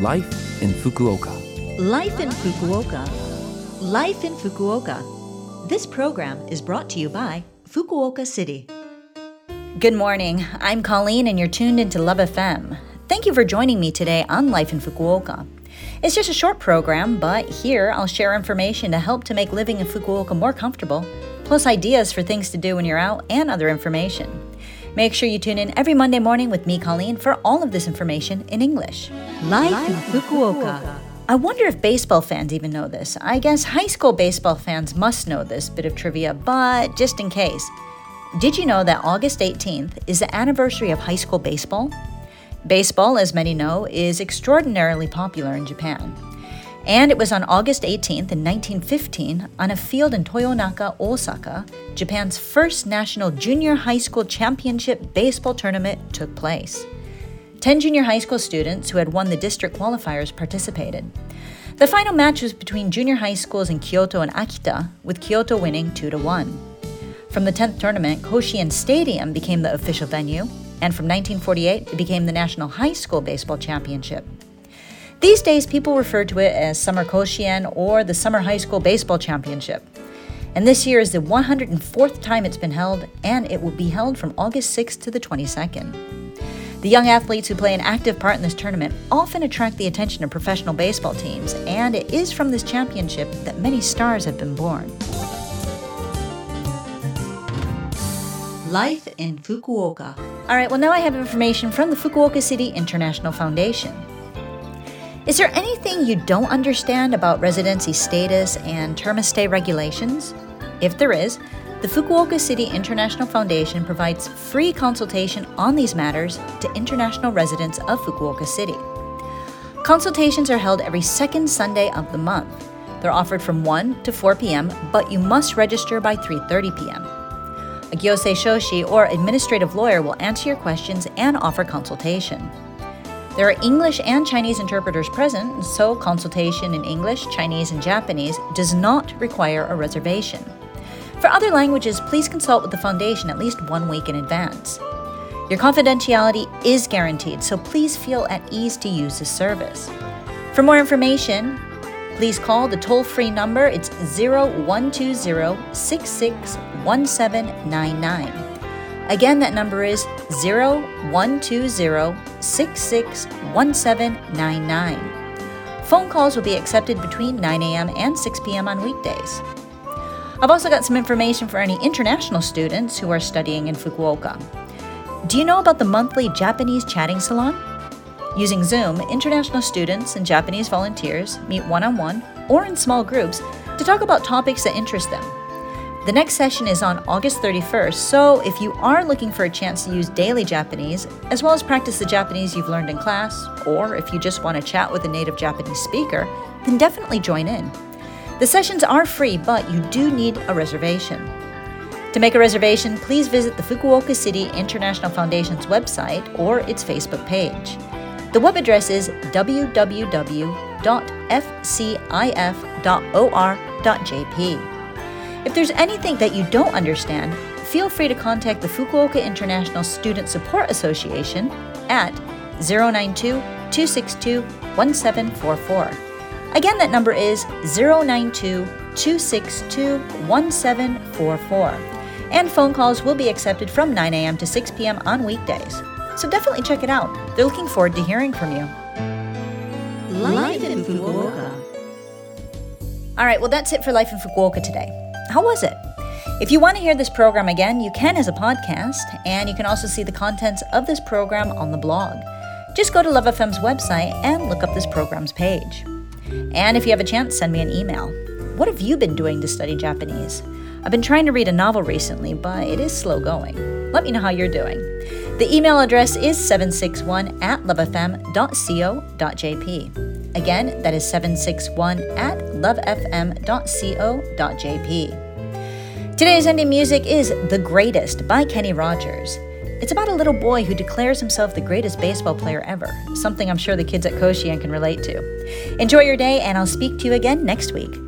Life in Fukuoka. Life in Fukuoka. Life in Fukuoka. This program is brought to you by Fukuoka City. Good morning. I'm Colleen, and you're tuned into Love FM. Thank you for joining me today on Life in Fukuoka. It's just a short program, but here I'll share information to help to make living in Fukuoka more comfortable, plus ideas for things to do when you're out and other information. Make sure you tune in every Monday morning with me, Colleen, for all of this information in English. Life, in Fukuoka. I wonder if baseball fans even know this. I guess high school baseball fans must know this bit of trivia, but just in case. Did you know that August 18th is the anniversary of high school baseball? Baseball, as many know, is extraordinarily popular in Japan. And it was on August 18th in 1915 on a field in Toyonaka, Osaka, Japan's first national junior high school championship baseball tournament took place. Ten junior high school students who had won the district qualifiers participated. The final match was between junior high schools in Kyoto and Akita, with Kyoto winning 2 to 1. From the 10th tournament, Koshien Stadium became the official venue, and from 1948, it became the National High School Baseball Championship. These days, people refer to it as Summer Koshien or the Summer High School Baseball Championship. And this year is the 104th time it's been held, and it will be held from August 6th to the 22nd. The young athletes who play an active part in this tournament often attract the attention of professional baseball teams, and it is from this championship that many stars have been born. Life in Fukuoka. All right, well, now I have information from the Fukuoka City International Foundation. Is there anything you don't understand about residency status and term of stay regulations? If there is, the Fukuoka City International Foundation provides free consultation on these matters to international residents of Fukuoka City. Consultations are held every second Sunday of the month. They're offered from 1 to 4 p.m., but you must register by 3:30 p.m. A gyosei shoshi or administrative lawyer will answer your questions and offer consultation. There are English and Chinese interpreters present, so consultation in English, Chinese, and Japanese does not require a reservation. For other languages, please consult with the Foundation at least one week in advance. Your confidentiality is guaranteed, so please feel at ease to use this service. For more information, please call the toll free number. It's 0120 661799. Again, that number is 0120-661799. Phone calls will be accepted between 9 a.m. and 6 p.m. on weekdays. I've also got some information for any international students who are studying in Fukuoka. Do you know about the monthly Japanese chatting salon? Using Zoom, international students and Japanese volunteers meet one on one or in small groups to talk about topics that interest them. The next session is on August 31st, so if you are looking for a chance to use daily Japanese, as well as practice the Japanese you've learned in class, or if you just want to chat with a native Japanese speaker, then definitely join in. The sessions are free, but you do need a reservation. To make a reservation, please visit the Fukuoka City International Foundation's website or its Facebook page. The web address is www.fcif.or.jp. If there's anything that you don't understand, feel free to contact the Fukuoka International Student Support Association at 092 262 1744. Again, that number is 092 262 1744. And phone calls will be accepted from 9 a.m. to 6 p.m. on weekdays. So definitely check it out. They're looking forward to hearing from you. Life in Fukuoka. All right, well, that's it for Life in Fukuoka today. How was it? If you want to hear this program again, you can as a podcast, and you can also see the contents of this program on the blog. Just go to Love FM's website and look up this program's page. And if you have a chance, send me an email. What have you been doing to study Japanese? I've been trying to read a novel recently, but it is slow going. Let me know how you're doing. The email address is 761 at lovefm.co.jp. Again, that is 761 at lovefm.co.jp. Today's ending music is The Greatest by Kenny Rogers. It's about a little boy who declares himself the greatest baseball player ever, something I'm sure the kids at Koshien can relate to. Enjoy your day, and I'll speak to you again next week.